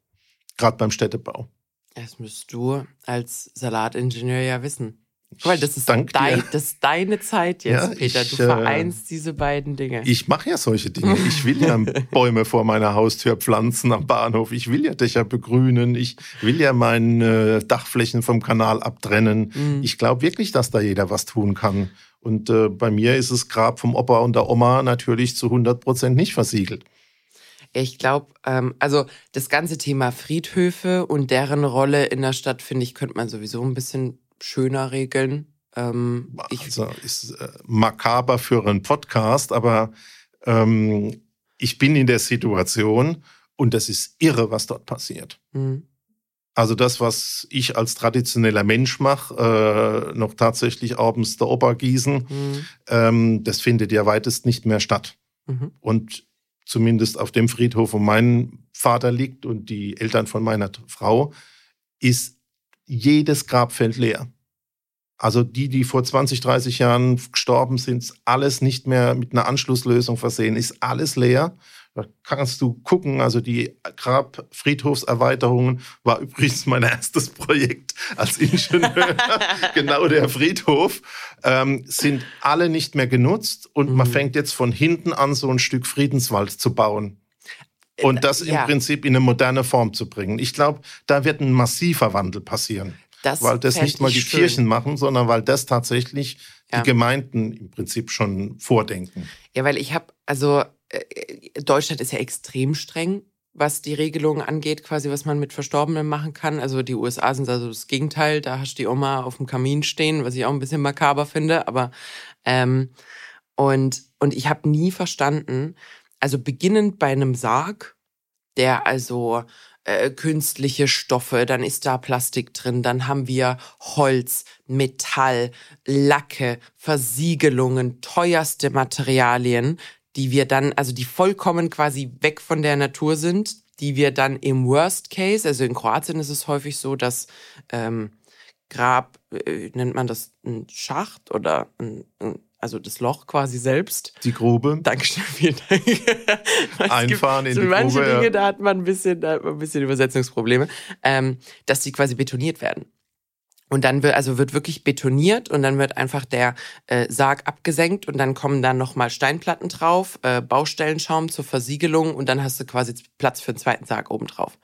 B: Gerade beim Städtebau.
A: Das müsst du als Salatingenieur ja wissen. Weil das ist, dein, das ist deine Zeit jetzt, ja, Peter. Du äh, vereinst äh, diese beiden Dinge.
B: Ich mache ja solche Dinge. Ich will ja Bäume vor meiner Haustür pflanzen am Bahnhof. Ich will ja Dächer begrünen. Ich will ja meine äh, Dachflächen vom Kanal abtrennen. Mhm. Ich glaube wirklich, dass da jeder was tun kann. Und äh, bei mir ist das Grab vom Opa und der Oma natürlich zu 100 Prozent nicht versiegelt.
A: Ich glaube, ähm, also das ganze Thema Friedhöfe und deren Rolle in der Stadt, finde ich, könnte man sowieso ein bisschen schöner regeln. Ähm,
B: also ist äh, makaber für einen Podcast, aber ähm, ich bin in der Situation und das ist irre, was dort passiert. Mhm. Also das, was ich als traditioneller Mensch mache, äh, noch tatsächlich abends der Oper gießen, mhm. ähm, das findet ja weitest nicht mehr statt. Mhm. Und zumindest auf dem Friedhof, wo mein Vater liegt und die Eltern von meiner Frau, ist jedes Grabfeld leer. Also die, die vor 20, 30 Jahren gestorben sind, alles nicht mehr mit einer Anschlusslösung versehen, ist alles leer. Da kannst du gucken, also die Grabfriedhofserweiterungen war übrigens mein erstes Projekt als Ingenieur. genau der Friedhof. Ähm, sind alle nicht mehr genutzt und mhm. man fängt jetzt von hinten an, so ein Stück Friedenswald zu bauen und das ja. im Prinzip in eine moderne Form zu bringen. Ich glaube, da wird ein massiver Wandel passieren. Das weil das nicht mal die schön. Kirchen machen, sondern weil das tatsächlich ja. die Gemeinden im Prinzip schon vordenken.
A: Ja, weil ich habe, also äh, Deutschland ist ja extrem streng, was die Regelungen angeht, quasi was man mit Verstorbenen machen kann. Also die USA sind also das Gegenteil, da hast du die Oma auf dem Kamin stehen, was ich auch ein bisschen makaber finde, aber ähm, und, und ich habe nie verstanden, also beginnend bei einem Sarg, der also äh, künstliche Stoffe, dann ist da Plastik drin, dann haben wir Holz, Metall, Lacke, Versiegelungen, teuerste Materialien, die wir dann, also die vollkommen quasi weg von der Natur sind, die wir dann im Worst Case, also in Kroatien ist es häufig so, dass ähm, Grab, äh, nennt man das ein Schacht oder ein, ein also das Loch quasi selbst.
B: Die Grube.
A: Dankeschön, vielen Dank.
B: Einfahren in
A: so
B: die
A: manche
B: Grube.
A: Manche Dinge, ja. da hat man ein bisschen, da hat man ein bisschen Übersetzungsprobleme, ähm, dass die quasi betoniert werden. Und dann wird also wird wirklich betoniert und dann wird einfach der äh, Sarg abgesenkt und dann kommen dann nochmal Steinplatten drauf, äh, Baustellenschaum zur Versiegelung und dann hast du quasi Platz für einen zweiten Sarg oben drauf.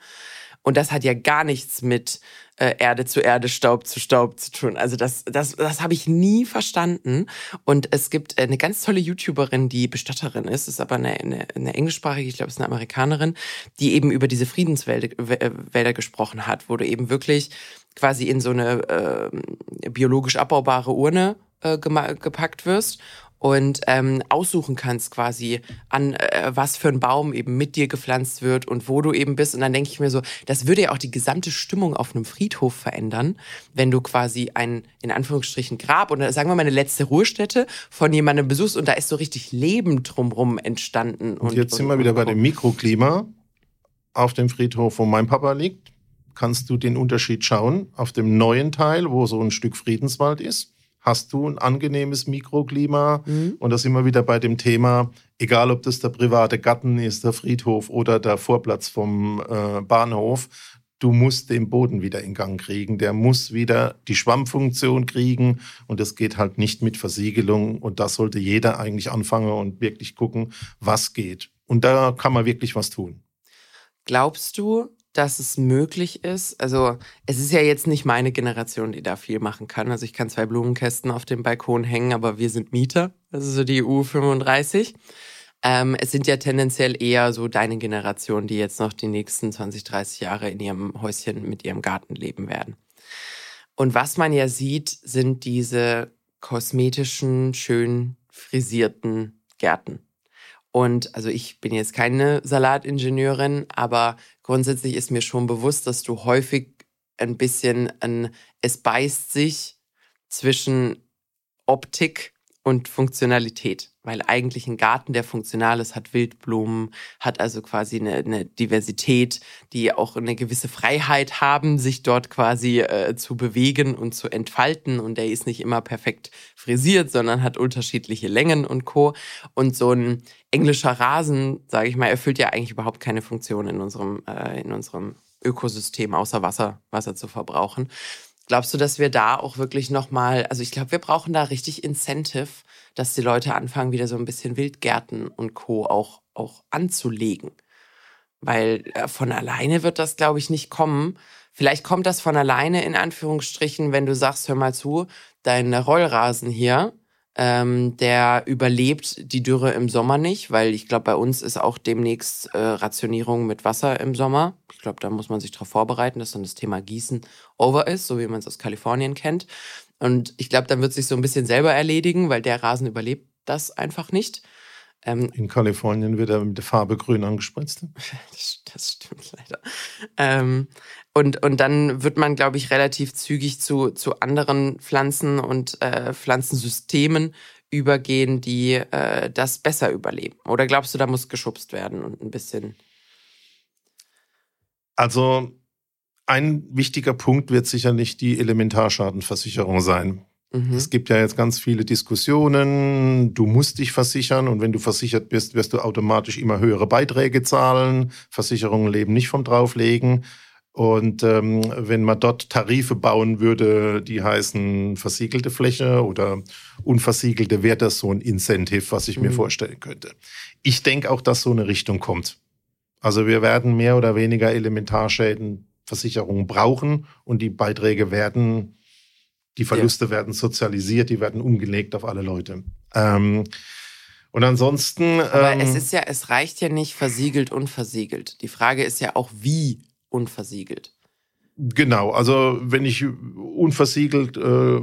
A: Und das hat ja gar nichts mit äh, Erde zu Erde, Staub zu Staub zu tun. Also das, das, das habe ich nie verstanden. Und es gibt eine ganz tolle YouTuberin, die Bestatterin ist, ist aber eine, eine, eine englischsprachige, ich glaube, es ist eine Amerikanerin, die eben über diese Friedenswälder Wälder gesprochen hat, wo du eben wirklich quasi in so eine äh, biologisch abbaubare Urne äh, gepackt wirst und ähm, aussuchen kannst quasi an äh, was für ein Baum eben mit dir gepflanzt wird und wo du eben bist und dann denke ich mir so, das würde ja auch die gesamte Stimmung auf einem Friedhof verändern, wenn du quasi ein in Anführungsstrichen Grab oder sagen wir mal eine letzte Ruhestätte von jemandem besuchst und da ist so richtig Leben drumrum entstanden.
B: Und, und jetzt sind wir wieder bei dem Mikroklima auf dem Friedhof, wo mein Papa liegt. Kannst du den Unterschied schauen auf dem neuen Teil, wo so ein Stück Friedenswald ist? Hast du ein angenehmes Mikroklima. Mhm. Und das immer wieder bei dem Thema, egal ob das der private Garten ist, der Friedhof oder der Vorplatz vom äh, Bahnhof, du musst den Boden wieder in Gang kriegen. Der muss wieder die Schwammfunktion kriegen und das geht halt nicht mit Versiegelung. Und da sollte jeder eigentlich anfangen und wirklich gucken, was geht. Und da kann man wirklich was tun.
A: Glaubst du, dass es möglich ist. Also es ist ja jetzt nicht meine Generation, die da viel machen kann. Also ich kann zwei Blumenkästen auf dem Balkon hängen, aber wir sind Mieter. Das ist so die EU 35. Ähm, es sind ja tendenziell eher so deine Generation, die jetzt noch die nächsten 20, 30 Jahre in ihrem Häuschen mit ihrem Garten leben werden. Und was man ja sieht, sind diese kosmetischen, schön frisierten Gärten. Und also ich bin jetzt keine Salatingenieurin, aber grundsätzlich ist mir schon bewusst, dass du häufig ein bisschen ein, es beißt sich zwischen Optik und Funktionalität, weil eigentlich ein Garten, der funktional ist, hat Wildblumen, hat also quasi eine, eine Diversität, die auch eine gewisse Freiheit haben, sich dort quasi äh, zu bewegen und zu entfalten und der ist nicht immer perfekt frisiert, sondern hat unterschiedliche Längen und co. Und so ein englischer Rasen, sage ich mal, erfüllt ja eigentlich überhaupt keine Funktion in unserem äh, in unserem Ökosystem, außer Wasser, Wasser zu verbrauchen. Glaubst du, dass wir da auch wirklich nochmal, also ich glaube, wir brauchen da richtig Incentive, dass die Leute anfangen, wieder so ein bisschen Wildgärten und Co. auch, auch anzulegen. Weil äh, von alleine wird das, glaube ich, nicht kommen. Vielleicht kommt das von alleine in Anführungsstrichen, wenn du sagst, hör mal zu, dein Rollrasen hier, ähm, der überlebt die Dürre im Sommer nicht, weil ich glaube, bei uns ist auch demnächst äh, Rationierung mit Wasser im Sommer. Ich glaube, da muss man sich darauf vorbereiten, dass dann das Thema Gießen over ist, so wie man es aus Kalifornien kennt. Und ich glaube, dann wird sich so ein bisschen selber erledigen, weil der Rasen überlebt das einfach nicht.
B: Ähm, In Kalifornien wird er mit der Farbe grün angespritzt.
A: das, das stimmt leider. Ähm, und, und dann wird man, glaube ich, relativ zügig zu, zu anderen Pflanzen und äh, Pflanzensystemen übergehen, die äh, das besser überleben. Oder glaubst du, da muss geschubst werden und ein bisschen?
B: Also ein wichtiger Punkt wird sicherlich die Elementarschadenversicherung sein. Mhm. Es gibt ja jetzt ganz viele Diskussionen. Du musst dich versichern und wenn du versichert bist, wirst du automatisch immer höhere Beiträge zahlen. Versicherungen leben nicht vom Drauflegen. Und ähm, wenn man dort Tarife bauen würde, die heißen versiegelte Fläche oder unversiegelte, wäre das so ein Incentive, was ich mhm. mir vorstellen könnte. Ich denke auch, dass so eine Richtung kommt. Also wir werden mehr oder weniger Elementarschädenversicherungen brauchen und die Beiträge werden die Verluste ja. werden sozialisiert, die werden umgelegt auf alle Leute. Ähm, und ansonsten.
A: Aber ähm, es ist ja, es reicht ja nicht versiegelt und versiegelt. Die Frage ist ja auch, wie unversiegelt.
B: Genau, also wenn ich unversiegelt äh,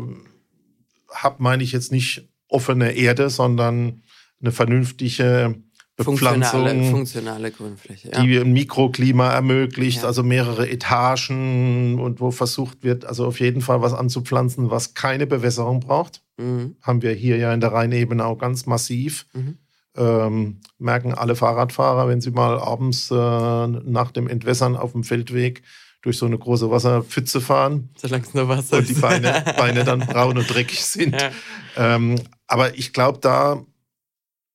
B: habe, meine ich jetzt nicht offene Erde, sondern eine vernünftige Bepflanzung,
A: funktionale, funktionale Grünfläche,
B: ja. die ein Mikroklima ermöglicht, ja. also mehrere Etagen und wo versucht wird, also auf jeden Fall was anzupflanzen, was keine Bewässerung braucht. Mhm. Haben wir hier ja in der Rheinebene auch ganz massiv. Mhm. Ähm, merken alle Fahrradfahrer, wenn sie mal abends äh, nach dem Entwässern auf dem Feldweg durch so eine große Wasserpfütze fahren.
A: Solange es nur Wasser
B: ist. Und die Beine, Beine dann braun und dreckig sind. Ja. Ähm, aber ich glaube, da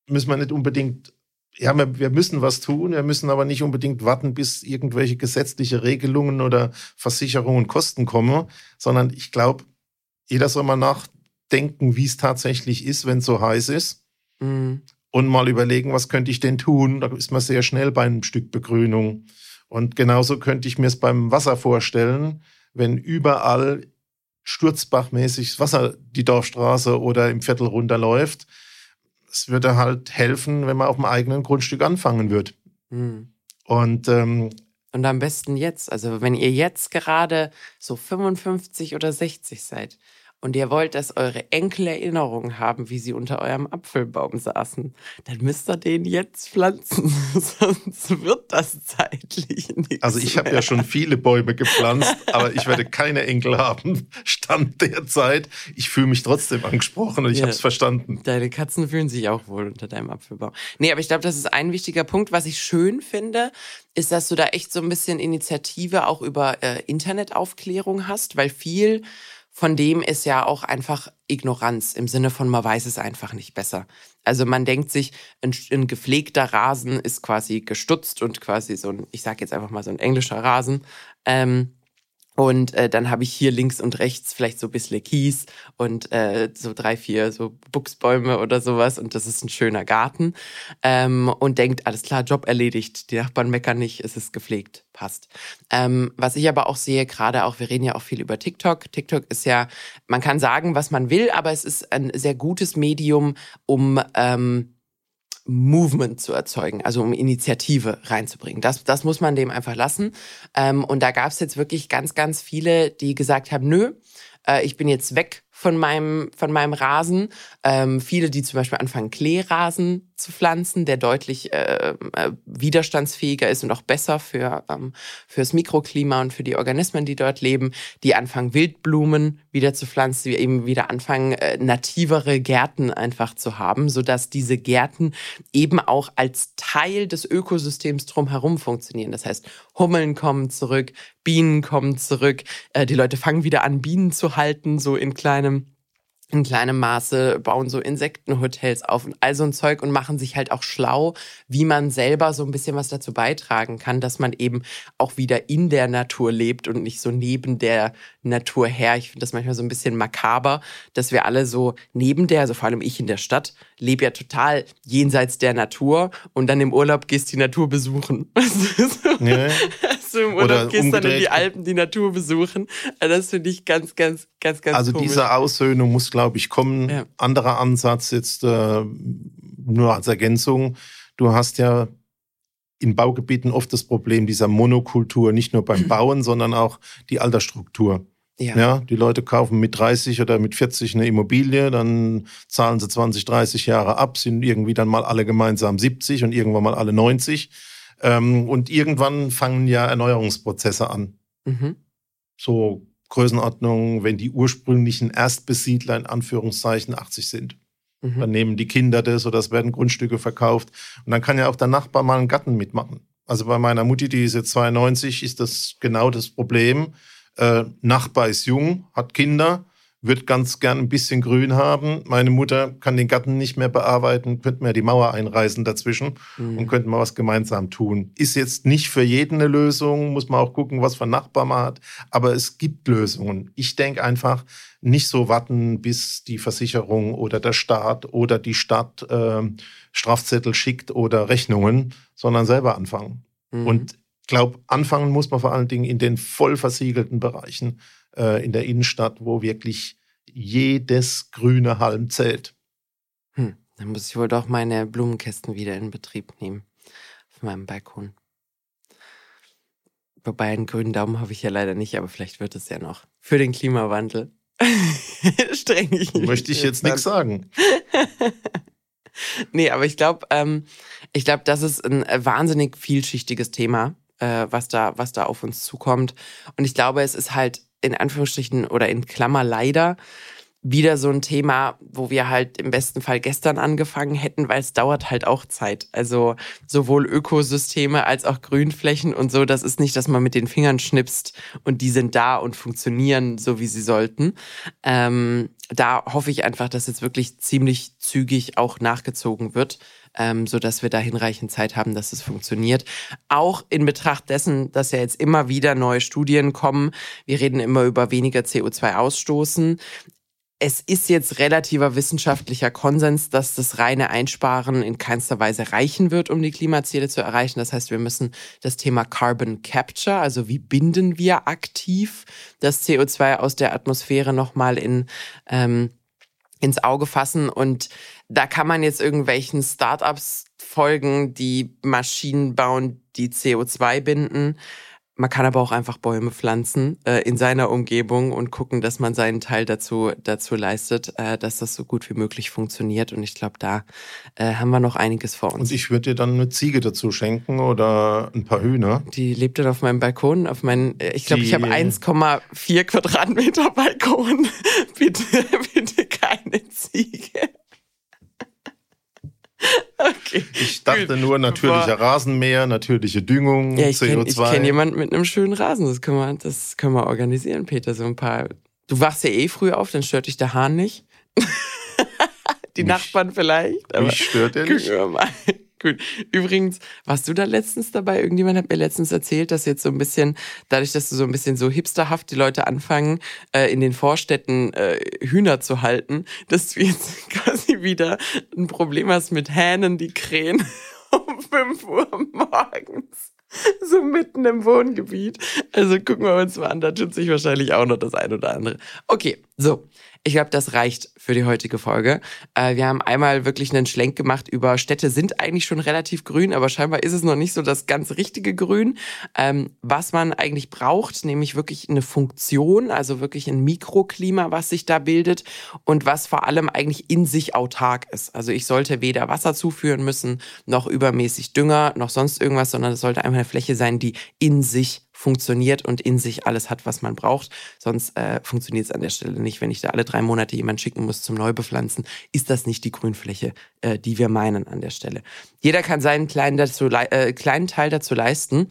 B: müssen wir nicht unbedingt ja, wir müssen was tun, wir müssen aber nicht unbedingt warten, bis irgendwelche gesetzliche Regelungen oder Versicherungen Kosten kommen, sondern ich glaube, jeder soll mal nachdenken, wie es tatsächlich ist, wenn es so heiß ist. Mhm. Und mal überlegen, was könnte ich denn tun? Da ist man sehr schnell bei einem Stück Begrünung. Und genauso könnte ich mir es beim Wasser vorstellen, wenn überall sturzbachmäßig Wasser die Dorfstraße oder im Viertel runterläuft, es würde halt helfen, wenn man auf dem eigenen Grundstück anfangen würde. Mhm. Und ähm,
A: und am besten jetzt, also wenn ihr jetzt gerade so 55 oder 60 seid und ihr wollt, dass eure Enkel Erinnerungen haben, wie sie unter eurem Apfelbaum saßen, dann müsst ihr den jetzt pflanzen, sonst wird das zeitlich
B: nicht. Also ich habe ja schon viele Bäume gepflanzt, aber ich werde keine Enkel haben. Stand der Zeit. Ich fühle mich trotzdem angesprochen und ich ja, habe es verstanden.
A: Deine Katzen fühlen sich auch wohl unter deinem Apfelbaum. Nee, aber ich glaube, das ist ein wichtiger Punkt. Was ich schön finde, ist, dass du da echt so ein bisschen Initiative auch über äh, Internetaufklärung hast, weil viel von dem ist ja auch einfach Ignoranz im Sinne von, man weiß es einfach nicht besser. Also man denkt sich, ein, ein gepflegter Rasen ist quasi gestutzt und quasi so ein, ich sage jetzt einfach mal so ein englischer Rasen. Ähm, und äh, dann habe ich hier links und rechts vielleicht so ein bisschen Kies und äh, so drei, vier so Buchsbäume oder sowas. Und das ist ein schöner Garten. Ähm, und denkt, alles klar, Job erledigt. Die Nachbarn meckern nicht, es ist gepflegt, passt. Ähm, was ich aber auch sehe, gerade auch, wir reden ja auch viel über TikTok. TikTok ist ja, man kann sagen, was man will, aber es ist ein sehr gutes Medium, um ähm, Movement zu erzeugen, also um Initiative reinzubringen. Das, das muss man dem einfach lassen. Ähm, und da gab es jetzt wirklich ganz, ganz viele, die gesagt haben, nö, äh, ich bin jetzt weg von meinem, von meinem Rasen. Ähm, viele, die zum Beispiel anfangen, Kleerasen zu pflanzen, der deutlich äh, äh, widerstandsfähiger ist und auch besser für ähm, fürs Mikroklima und für die Organismen, die dort leben. Die anfangen, Wildblumen wieder zu pflanzen, die eben wieder anfangen, äh, nativere Gärten einfach zu haben, sodass diese Gärten eben auch als Teil des Ökosystems drumherum funktionieren. Das heißt, Hummeln kommen zurück, Bienen kommen zurück, äh, die Leute fangen wieder an, Bienen zu halten, so in kleinem in kleinem Maße bauen so Insektenhotels auf und all so ein Zeug und machen sich halt auch schlau, wie man selber so ein bisschen was dazu beitragen kann, dass man eben auch wieder in der Natur lebt und nicht so neben der Natur her. Ich finde das manchmal so ein bisschen makaber, dass wir alle so neben der, also vor allem ich in der Stadt, lebe ja total jenseits der Natur und dann im Urlaub gehst die Natur besuchen. Ja. Also im Urlaub Oder gehst umgedreht. dann in die Alpen die Natur besuchen. Also das finde ich ganz, ganz, ganz, ganz
B: Also
A: komisch.
B: diese Aussöhnung muss, glaube ich, kommen. Ja. Anderer Ansatz jetzt äh, nur als Ergänzung. Du hast ja in Baugebieten oft das Problem dieser Monokultur, nicht nur beim Bauen, sondern auch die Altersstruktur. Ja. ja. Die Leute kaufen mit 30 oder mit 40 eine Immobilie, dann zahlen sie 20, 30 Jahre ab, sind irgendwie dann mal alle gemeinsam 70 und irgendwann mal alle 90. Ähm, und irgendwann fangen ja Erneuerungsprozesse an. Mhm. So Größenordnung, wenn die ursprünglichen Erstbesiedler in Anführungszeichen 80 sind. Mhm. Dann nehmen die Kinder das oder es werden Grundstücke verkauft. Und dann kann ja auch der Nachbar mal einen Gatten mitmachen. Also bei meiner Mutti, die ist jetzt 92, ist das genau das Problem. Äh, Nachbar ist jung, hat Kinder, würde ganz gern ein bisschen Grün haben. Meine Mutter kann den Garten nicht mehr bearbeiten, könnte mir die Mauer einreißen dazwischen mhm. und könnten wir was gemeinsam tun. Ist jetzt nicht für jeden eine Lösung, muss man auch gucken, was für Nachbar man hat, aber es gibt Lösungen. Ich denke einfach, nicht so warten, bis die Versicherung oder der Staat oder die Stadt äh, Strafzettel schickt oder Rechnungen, sondern selber anfangen. Mhm. Und ich glaube, anfangen muss man vor allen Dingen in den voll versiegelten Bereichen äh, in der Innenstadt, wo wirklich jedes grüne Halm zählt.
A: Hm, dann muss ich wohl doch meine Blumenkästen wieder in Betrieb nehmen. Auf meinem Balkon. Wobei einen grünen Daumen habe ich ja leider nicht, aber vielleicht wird es ja noch. Für den Klimawandel.
B: Streng ich Möchte ich jetzt nichts sagen.
A: nee, aber ich glaube, ähm, ich glaube, das ist ein wahnsinnig vielschichtiges Thema, äh, was da, was da auf uns zukommt. Und ich glaube, es ist halt in Anführungsstrichen oder in Klammer leider wieder so ein Thema, wo wir halt im besten Fall gestern angefangen hätten, weil es dauert halt auch Zeit. Also sowohl Ökosysteme als auch Grünflächen und so, das ist nicht, dass man mit den Fingern schnipst und die sind da und funktionieren so, wie sie sollten. Ähm, da hoffe ich einfach, dass jetzt wirklich ziemlich zügig auch nachgezogen wird ähm, so dass wir da hinreichend Zeit haben, dass es funktioniert. Auch in Betracht dessen, dass ja jetzt immer wieder neue Studien kommen. Wir reden immer über weniger CO2 ausstoßen es ist jetzt relativer wissenschaftlicher Konsens, dass das reine Einsparen in keinster Weise reichen wird, um die Klimaziele zu erreichen. Das heißt, wir müssen das Thema Carbon Capture, also wie binden wir aktiv das CO2 aus der Atmosphäre nochmal in ähm, ins Auge fassen. Und da kann man jetzt irgendwelchen Startups folgen, die Maschinen bauen, die CO2 binden. Man kann aber auch einfach Bäume pflanzen äh, in seiner Umgebung und gucken, dass man seinen Teil dazu, dazu leistet, äh, dass das so gut wie möglich funktioniert. Und ich glaube, da äh, haben wir noch einiges vor uns.
B: Und ich würde dir dann eine Ziege dazu schenken oder ein paar Hühner.
A: Die lebt dann auf meinem Balkon, auf meinen, äh, ich glaube, ich habe 1,4 Quadratmeter Balkon. bitte, bitte keine Ziege.
B: Okay. Ich dachte nur natürlicher Bevor... Rasenmäher, natürliche Düngung,
A: ja, ich CO2. ich kenne jemanden mit einem schönen Rasen. Das können, wir, das können wir organisieren, Peter. So ein paar. Du wachst ja eh früh auf, dann stört dich der Hahn nicht. Die mich, Nachbarn vielleicht.
B: Aber mich stört er nicht.
A: Gut. Übrigens, warst du da letztens dabei? Irgendjemand hat mir letztens erzählt, dass jetzt so ein bisschen, dadurch, dass du so ein bisschen so hipsterhaft die Leute anfangen, äh, in den Vorstädten äh, Hühner zu halten, dass du jetzt quasi wieder ein Problem hast mit Hähnen, die krähen um 5 Uhr morgens. So mitten im Wohngebiet. Also gucken wir uns mal an, da tut sich wahrscheinlich auch noch das ein oder andere. Okay, so. Ich glaube, das reicht für die heutige Folge. Äh, wir haben einmal wirklich einen Schlenk gemacht über Städte sind eigentlich schon relativ grün, aber scheinbar ist es noch nicht so das ganz richtige Grün. Ähm, was man eigentlich braucht, nämlich wirklich eine Funktion, also wirklich ein Mikroklima, was sich da bildet und was vor allem eigentlich in sich autark ist. Also ich sollte weder Wasser zuführen müssen, noch übermäßig Dünger, noch sonst irgendwas, sondern es sollte einfach eine Fläche sein, die in sich funktioniert und in sich alles hat, was man braucht. Sonst äh, funktioniert es an der Stelle nicht. Wenn ich da alle drei Monate jemand schicken muss zum Neubepflanzen, ist das nicht die Grünfläche, äh, die wir meinen an der Stelle. Jeder kann seinen kleinen, dazu, äh, kleinen Teil dazu leisten.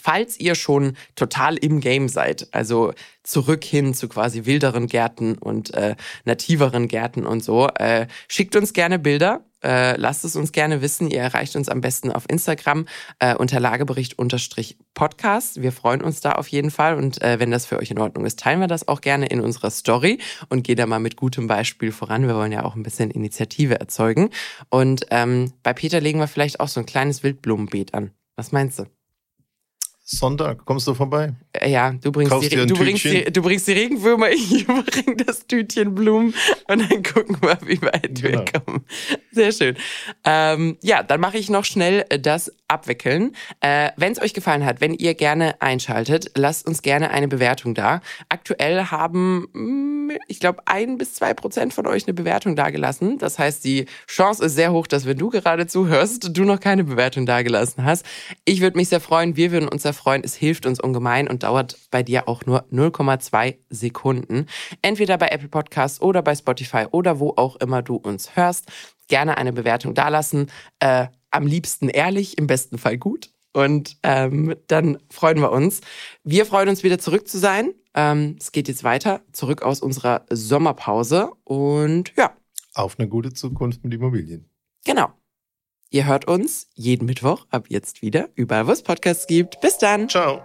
A: Falls ihr schon total im Game seid, also zurück hin zu quasi wilderen Gärten und äh, nativeren Gärten und so, äh, schickt uns gerne Bilder äh, lasst es uns gerne wissen. Ihr erreicht uns am besten auf Instagram äh, unter Lagebericht-Podcast. Wir freuen uns da auf jeden Fall. Und äh, wenn das für euch in Ordnung ist, teilen wir das auch gerne in unserer Story und gehen da mal mit gutem Beispiel voran. Wir wollen ja auch ein bisschen Initiative erzeugen. Und ähm, bei Peter legen wir vielleicht auch so ein kleines Wildblumenbeet an. Was meinst du?
B: Sonntag kommst du vorbei.
A: Äh, ja, du bringst, die, du, bringst die, du bringst die Regenwürmer, ich bring das Tütchen Blumen und dann gucken wir, wie weit genau. wir kommen. Sehr schön. Ähm, ja, dann mache ich noch schnell das Abwickeln. Äh, wenn es euch gefallen hat, wenn ihr gerne einschaltet, lasst uns gerne eine Bewertung da. Aktuell haben, mm, ich glaube, ein bis zwei Prozent von euch eine Bewertung dagelassen. Das heißt, die Chance ist sehr hoch, dass wenn du gerade zuhörst, du noch keine Bewertung dagelassen hast. Ich würde mich sehr freuen. Wir würden uns sehr freuen. Es hilft uns ungemein und dauert bei dir auch nur 0,2 Sekunden. Entweder bei Apple Podcasts oder bei Spotify oder wo auch immer du uns hörst. Gerne eine Bewertung dalassen. Äh, am liebsten ehrlich, im besten Fall gut. Und ähm, dann freuen wir uns. Wir freuen uns wieder zurück zu sein. Ähm, es geht jetzt weiter, zurück aus unserer Sommerpause. Und ja.
B: Auf eine gute Zukunft mit Immobilien.
A: Genau. Ihr hört uns jeden Mittwoch ab jetzt wieder, überall wo es Podcasts gibt. Bis dann.
B: Ciao.